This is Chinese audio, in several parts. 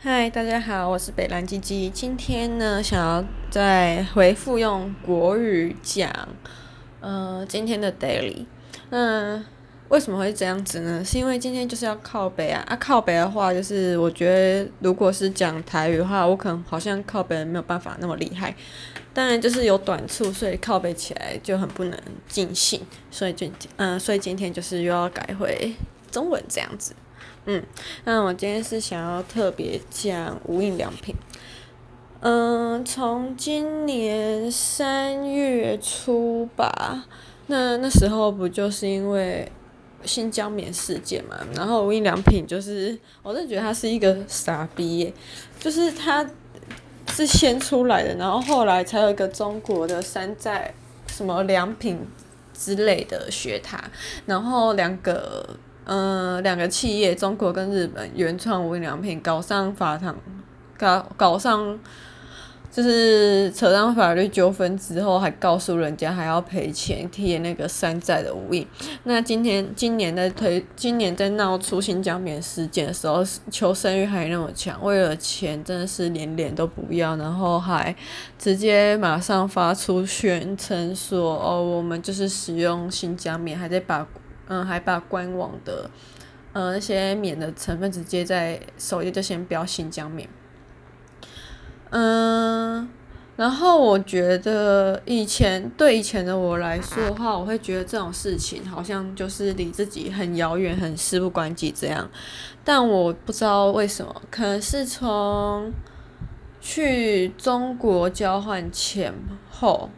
嗨，大家好，我是北兰鸡鸡。今天呢，想要再回复用国语讲，呃，今天的 daily。那为什么会这样子呢？是因为今天就是要靠北啊！啊，靠北的话，就是我觉得如果是讲台语的话，我可能好像靠北没有办法那么厉害。当然就是有短处，所以靠北起来就很不能尽兴。所以就，嗯、所以今天就是又要改回中文这样子。嗯，那我今天是想要特别讲无印良品。嗯，从今年三月初吧，那那时候不就是因为新疆棉事件嘛，然后无印良品就是，我真的觉得他是一个傻逼，就是他是先出来的，然后后来才有一个中国的山寨什么良品之类的学他，然后两个。嗯，两个企业，中国跟日本原创无印良品搞上法庭，搞搞上就是扯上法律纠纷之后，还告诉人家还要赔钱贴那个山寨的无印。那今天今年在推，今年在闹出新疆棉事件的时候，求生欲还那么强，为了钱真的是连脸都不要，然后还直接马上发出宣称说哦，我们就是使用新疆棉，还在把。嗯，还把官网的，呃、那些棉的成分直接在首页就先标新疆棉。嗯，然后我觉得以前对以前的我来说的话，我会觉得这种事情好像就是离自己很遥远、很事不关己这样。但我不知道为什么，可能是从去中国交换前后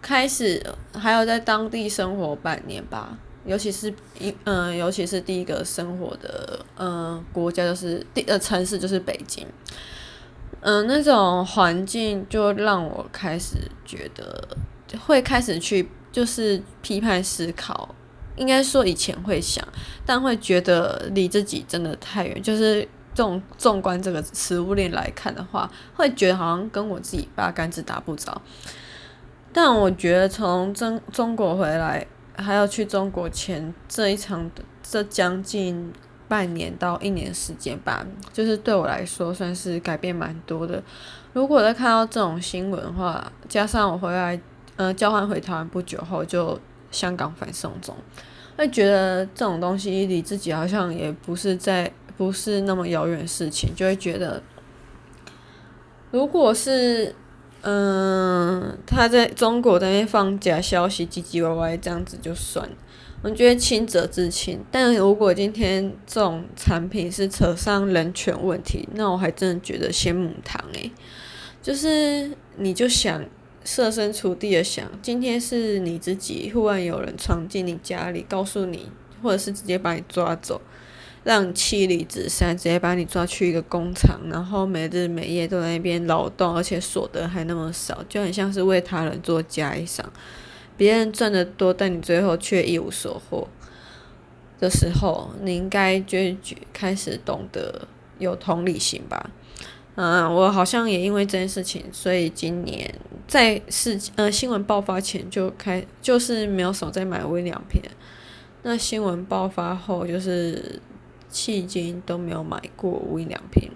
开始，还有在当地生活半年吧。尤其是一嗯、尤其是第一个生活的嗯、呃、国家就是第呃城市就是北京，嗯、那种环境就让我开始觉得会开始去就是批判思考，应该说以前会想，但会觉得离自己真的太远，就是这种纵观这个食物链来看的话，会觉得好像跟我自己八竿子打不着。但我觉得从中中国回来。还要去中国前这一场的这将近半年到一年时间吧，就是对我来说算是改变蛮多的。如果再看到这种新闻的话，加上我回来，呃，交换回台湾不久后就香港反送中，会觉得这种东西离自己好像也不是在不是那么遥远的事情，就会觉得，如果是。嗯，他在中国那边放假消息唧唧歪歪，这样子就算了。我觉得清者自清，但如果今天这种产品是扯上人权问题，那我还真的觉得先母堂诶。就是你就想设身处地的想，今天是你自己忽然有人闯进你家里，告诉你，或者是直接把你抓走。让妻离子散，直接把你抓去一个工厂，然后每日每夜都在那边劳动，而且所得还那么少，就很像是为他人做嫁衣裳。别人赚得多，但你最后却一无所获的时候，你应该就开始懂得有同理心吧？嗯，我好像也因为这件事情，所以今年在事呃新闻爆发前就开，就是没有少在买无印良品。那新闻爆发后，就是。迄今都没有买过无印良品，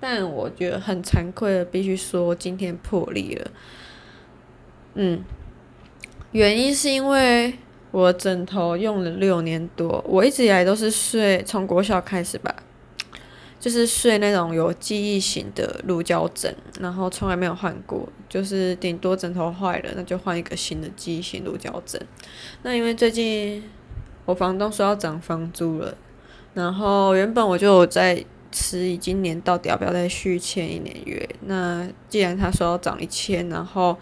但我觉得很惭愧的，必须说今天破例了。嗯，原因是因为我枕头用了六年多，我一直以来都是睡，从国小开始吧，就是睡那种有记忆型的乳胶枕，然后从来没有换过，就是顶多枕头坏了，那就换一个新的记忆型乳胶枕。那因为最近我房东说要涨房租了。然后原本我就在迟疑，今年到底要不要再续签一年约？那既然他说要涨一千，然后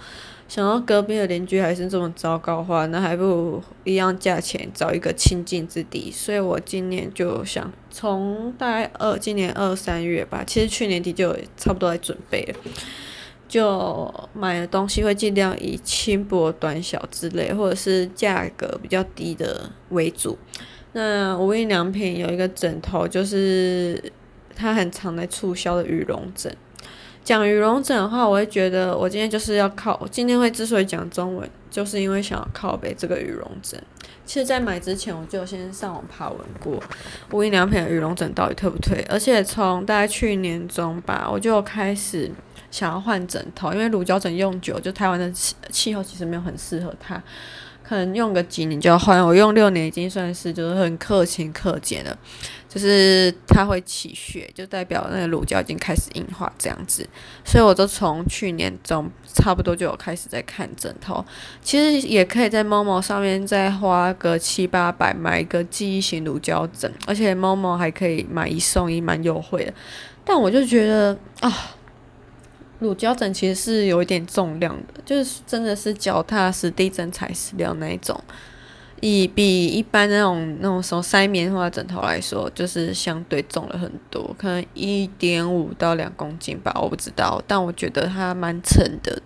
想到隔壁的邻居还是这么糟糕的话，那还不如一样价钱找一个清净之地。所以我今年就想从大概二今年二三月吧，其实去年底就差不多在准备了，就买的东西会尽量以轻薄短小之类，或者是价格比较低的为主。那无印良品有一个枕头，就是它很常在促销的羽绒枕。讲羽绒枕的话，我会觉得我今天就是要靠，今天会之所以讲中文，就是因为想要靠北这个羽绒枕。其实，在买之前我就先上网爬文过无印良品的羽绒枕到底推不推，而且从大概去年中吧，我就开始想要换枕头，因为乳胶枕用久，就台湾的气气候其实没有很适合它。可能用个几年就要换，我用六年已经算是就是很克勤克俭了，就是它会起屑，就代表那个乳胶已经开始硬化这样子，所以我就从去年中差不多就有开始在看枕头，其实也可以在 Momo 上面再花个七八百买一个记忆型乳胶枕，而且 Momo 还可以买一送一，蛮优惠的，但我就觉得啊。乳胶枕其实是有一点重量的，就是真的是脚踏实地、真材实料那一种，以比一般那种那种什么塞棉花枕头来说，就是相对重了很多，可能一点五到两公斤吧，我不知道，但我觉得它蛮沉的。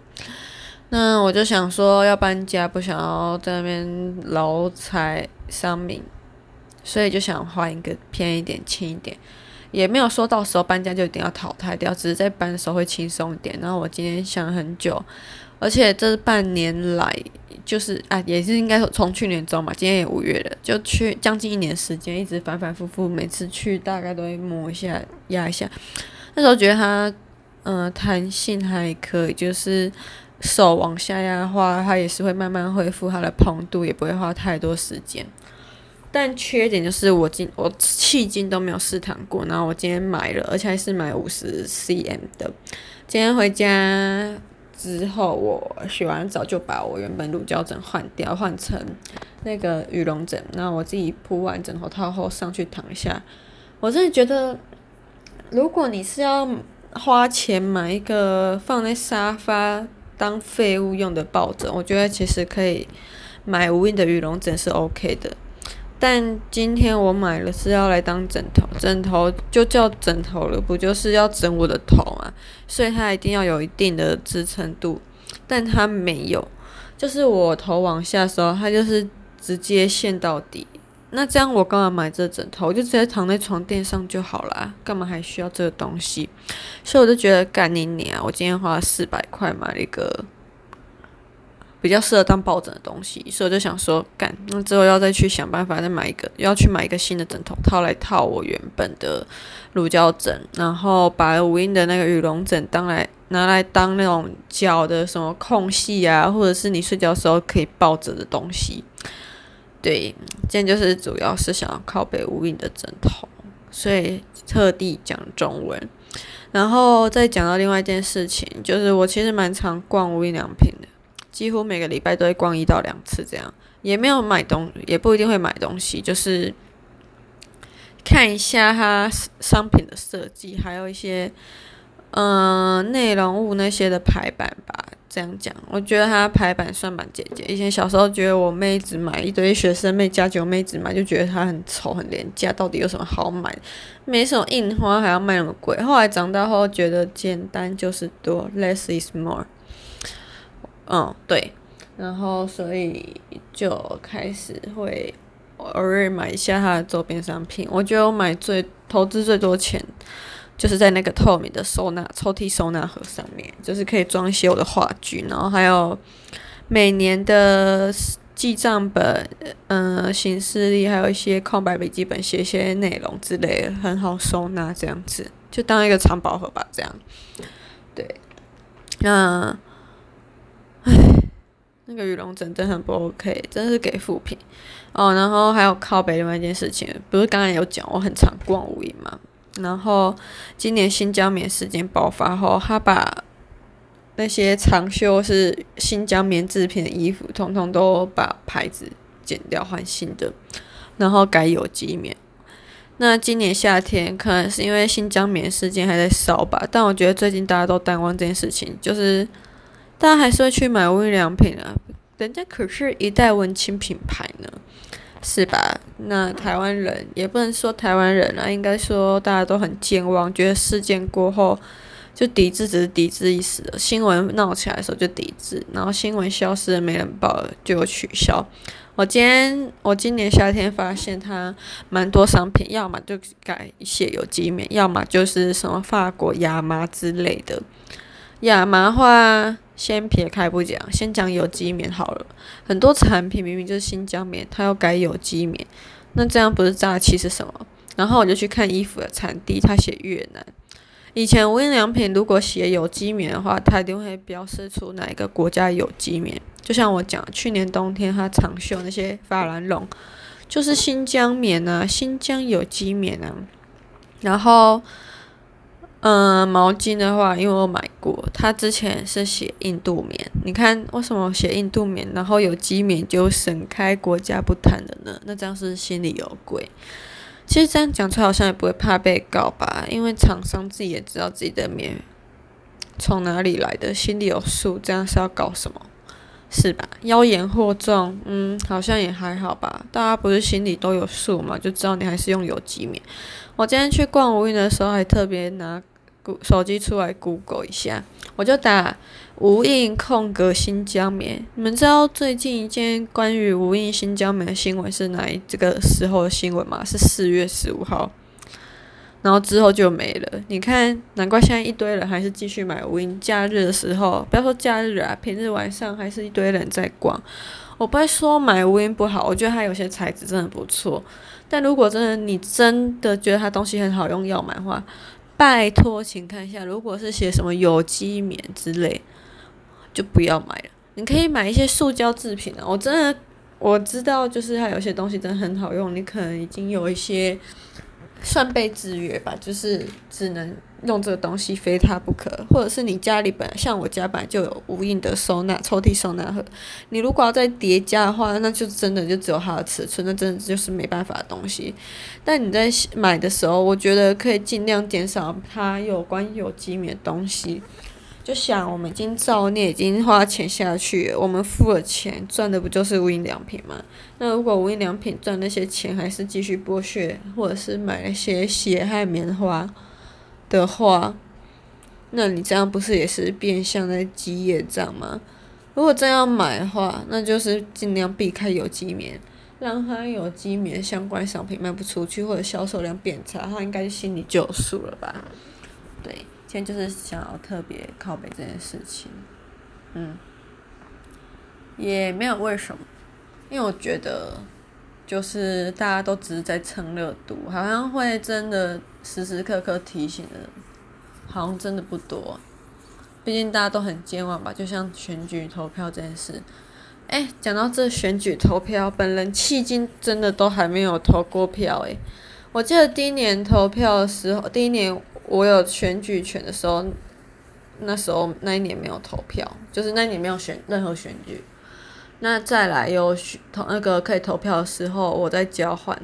那我就想说要搬家，不想要在那边劳财伤民，所以就想换一个便宜一点、轻一点。也没有说到时候搬家就一定要淘汰掉，只是在搬的时候会轻松一点。然后我今天想了很久，而且这半年来就是啊，也是应该从去年中嘛，今天也五月了，就去将近一年时间，一直反反复复，每次去大概都会摸一下、压一下。那时候觉得它，嗯、弹性还可以，就是手往下压的话，它也是会慢慢恢复它的蓬度，也不会花太多时间。但缺点就是我今我迄今都没有试躺过，然后我今天买了，而且还是买五十 cm 的。今天回家之后，我洗完澡就把我原本乳胶枕换掉，换成那个羽绒枕。那我自己铺完枕头套后上去躺一下，我真的觉得，如果你是要花钱买一个放在沙发当废物用的抱枕，我觉得其实可以买无印的羽绒枕是 OK 的。但今天我买了是要来当枕头，枕头就叫枕头了，不就是要枕我的头嘛？所以它一定要有一定的支撑度，但它没有，就是我头往下时候，它就是直接陷到底。那这样我干嘛买这枕头？我就直接躺在床垫上就好了，干嘛还需要这个东西？所以我就觉得干你娘！我今天花了四百块买了一个。比较适合当抱枕的东西，所以我就想说，干，那之后要再去想办法再买一个，要去买一个新的枕头套来套我原本的乳胶枕，然后把无印的那个羽绒枕当来拿来当那种脚的什么空隙啊，或者是你睡觉的时候可以抱着的东西。对，今天就是主要是想要靠北无印的枕头，所以特地讲中文，然后再讲到另外一件事情，就是我其实蛮常逛无印良品的。几乎每个礼拜都会逛一到两次，这样也没有买东，也不一定会买东西，就是看一下它商品的设计，还有一些嗯、呃、内容物那些的排版吧。这样讲，我觉得它排版算蛮简洁。以前小时候觉得我妹子买一堆学生妹加九妹子买，就觉得它很丑很廉价，到底有什么好买？没什么印花还要卖那么贵。后来长大后觉得简单就是多，less is more。嗯，对，然后所以就开始会偶尔买一下它的周边商品。我觉得我买最投资最多钱，就是在那个透明的收纳抽屉收纳盒上面，就是可以装一些我的话剧，然后还有每年的记账本、嗯，行事历，还有一些空白笔记本，写一些内容之类的，很好收纳，这样子就当一个藏宝盒吧，这样。对，那。唉，那个羽绒枕真的很不 OK，真是给负评哦。然后还有靠北另外一件事情，不是刚才有讲我很常逛无印嘛？然后今年新疆棉事件爆发后，他把那些长袖是新疆棉制品的衣服，通通都把牌子剪掉换新的，然后改有机棉。那今年夏天可能是因为新疆棉事件还在烧吧，但我觉得最近大家都淡忘这件事情，就是。大家还是会去买无印良品啊，人家可是一代文青品牌呢，是吧？那台湾人也不能说台湾人啊，应该说大家都很健忘，觉得事件过后就抵制，只是抵制一时的。新闻闹起来的时候就抵制，然后新闻消失了，没人报了就取消。我今天我今年夏天发现它蛮多商品，要么就改写有机棉，要么就是什么法国亚麻之类的亚麻话。先撇开不讲，先讲有机棉好了。很多产品明明就是新疆棉，它要改有机棉，那这样不是诈欺是什么？然后我就去看衣服的产地，它写越南。以前无印良品如果写有机棉的话，它一定会标示出哪一个国家有机棉。就像我讲，去年冬天它长袖那些法兰绒，就是新疆棉啊，新疆有机棉啊。然后，嗯，毛巾的话，因为我买过，它之前是写印度棉。你看为什么写印度棉，然后有机棉就省开国家不谈了呢？那这样是心里有鬼。其实这样讲出来好像也不会怕被告吧，因为厂商自己也知道自己的棉从哪里来的，心里有数。这样是要搞什么？是吧？妖言惑众，嗯，好像也还好吧。大家不是心里都有数嘛，就知道你还是用有机棉。我今天去逛无印的时候，还特别拿手机出来 Google 一下，我就打。无印空格新疆棉，你们知道最近一件关于无印新疆棉的新闻是哪一这个时候的新闻吗？是四月十五号，然后之后就没了。你看，难怪现在一堆人还是继续买无印。假日的时候，不要说假日啊，平日晚上还是一堆人在逛。我不会说买无印不好，我觉得它有些材质真的不错。但如果真的你真的觉得它东西很好用要买的话，拜托请看一下，如果是写什么有机棉之类。就不要买了。你可以买一些塑胶制品啊。我真的我知道，就是它有些东西真的很好用。你可能已经有一些算被制约吧，就是只能用这个东西，非它不可。或者是你家里本来像我家本来就有无印的收纳抽屉收纳盒，你如果要再叠加的话，那就真的就只有它的尺寸，那真的就是没办法的东西。但你在买的时候，我觉得可以尽量减少它有关有机棉的东西。就想我们已经造孽，已经花钱下去，我们付了钱，赚的不就是无印良品吗？那如果无印良品赚那些钱，还是继续剥削，或者是买那些血汗棉花的话，那你这样不是也是变相在积业账吗？如果真要买的话，那就是尽量避开有机棉，让它有机棉相关商品卖不出去，或者销售量变差，他应该心里就有数了吧？对。今天就是想要特别靠北这件事情，嗯，也没有为什么，因为我觉得就是大家都只是在蹭热度，好像会真的时时刻刻提醒的，好像真的不多。毕竟大家都很健忘吧，就像选举投票这件事。哎，讲到这选举投票，本人迄今真的都还没有投过票哎。我记得第一年投票的时候，第一年。我有选举权的时候，那时候那一年没有投票，就是那一年没有选任何选举。那再来有选投那个可以投票的时候，我在交换。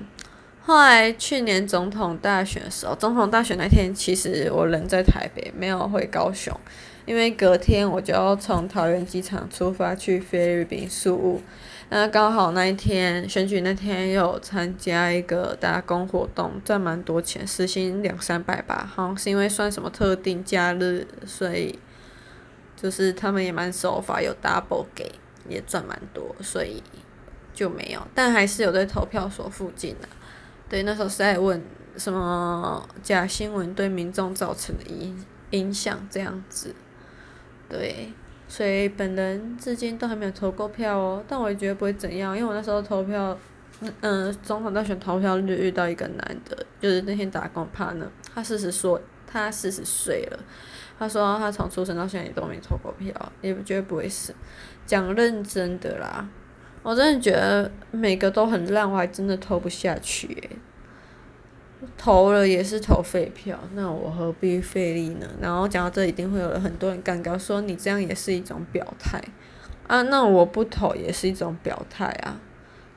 后来去年总统大选的时候，总统大选那天，其实我人在台北，没有回高雄，因为隔天我就要从桃园机场出发去菲律宾宿务。那刚好那一天选举那天有参加一个打工活动，赚蛮多钱，时薪两三百吧。好像是因为算什么特定假日，所以就是他们也蛮守法，有 double 给，也赚蛮多，所以就没有。但还是有在投票所附近的。对，那时候是在问什么假新闻对民众造成的影影响这样子，对。所以本人至今都还没有投过票哦，但我也觉得不会怎样，因为我那时候投票，嗯、呃，总统大选投票日遇到一个男的，就是那天打工怕呢，他四十岁，他四十岁了，他说他从出生到现在也都没投过票，也不觉得不会死，讲认真的啦，我真的觉得每个都很烂，我还真的投不下去诶。投了也是投废票，那我何必费力呢？然后讲到这，一定会有很多人尴尬，说你这样也是一种表态啊。那我不投也是一种表态啊，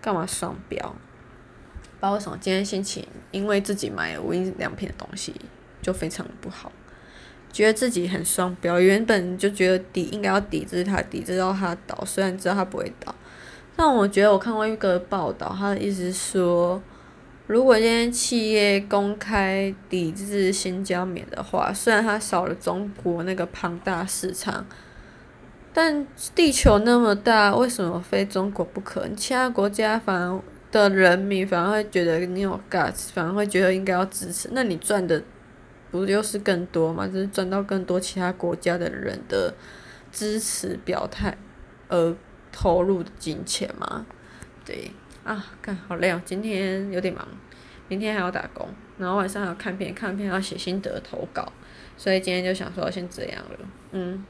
干嘛双标？不知道为什么今天心情，因为自己买了无印良品的东西，就非常不好，觉得自己很双标。原本就觉得抵应该要抵制他，抵制到他倒，虽然知道他不会倒，但我觉得我看过一个报道，他的意思是说。如果今天企业公开抵制新疆棉的话，虽然它少了中国那个庞大市场，但地球那么大，为什么非中国不可？其他国家反而的人民反而会觉得你有 guts，反而会觉得应该要支持。那你赚的不就是更多吗？就是赚到更多其他国家的人的支持表态而投入的金钱吗？对啊，干好累哦，今天有点忙，明天还要打工，然后晚上还要看片，看片要写心得投稿，所以今天就想说先这样了，嗯。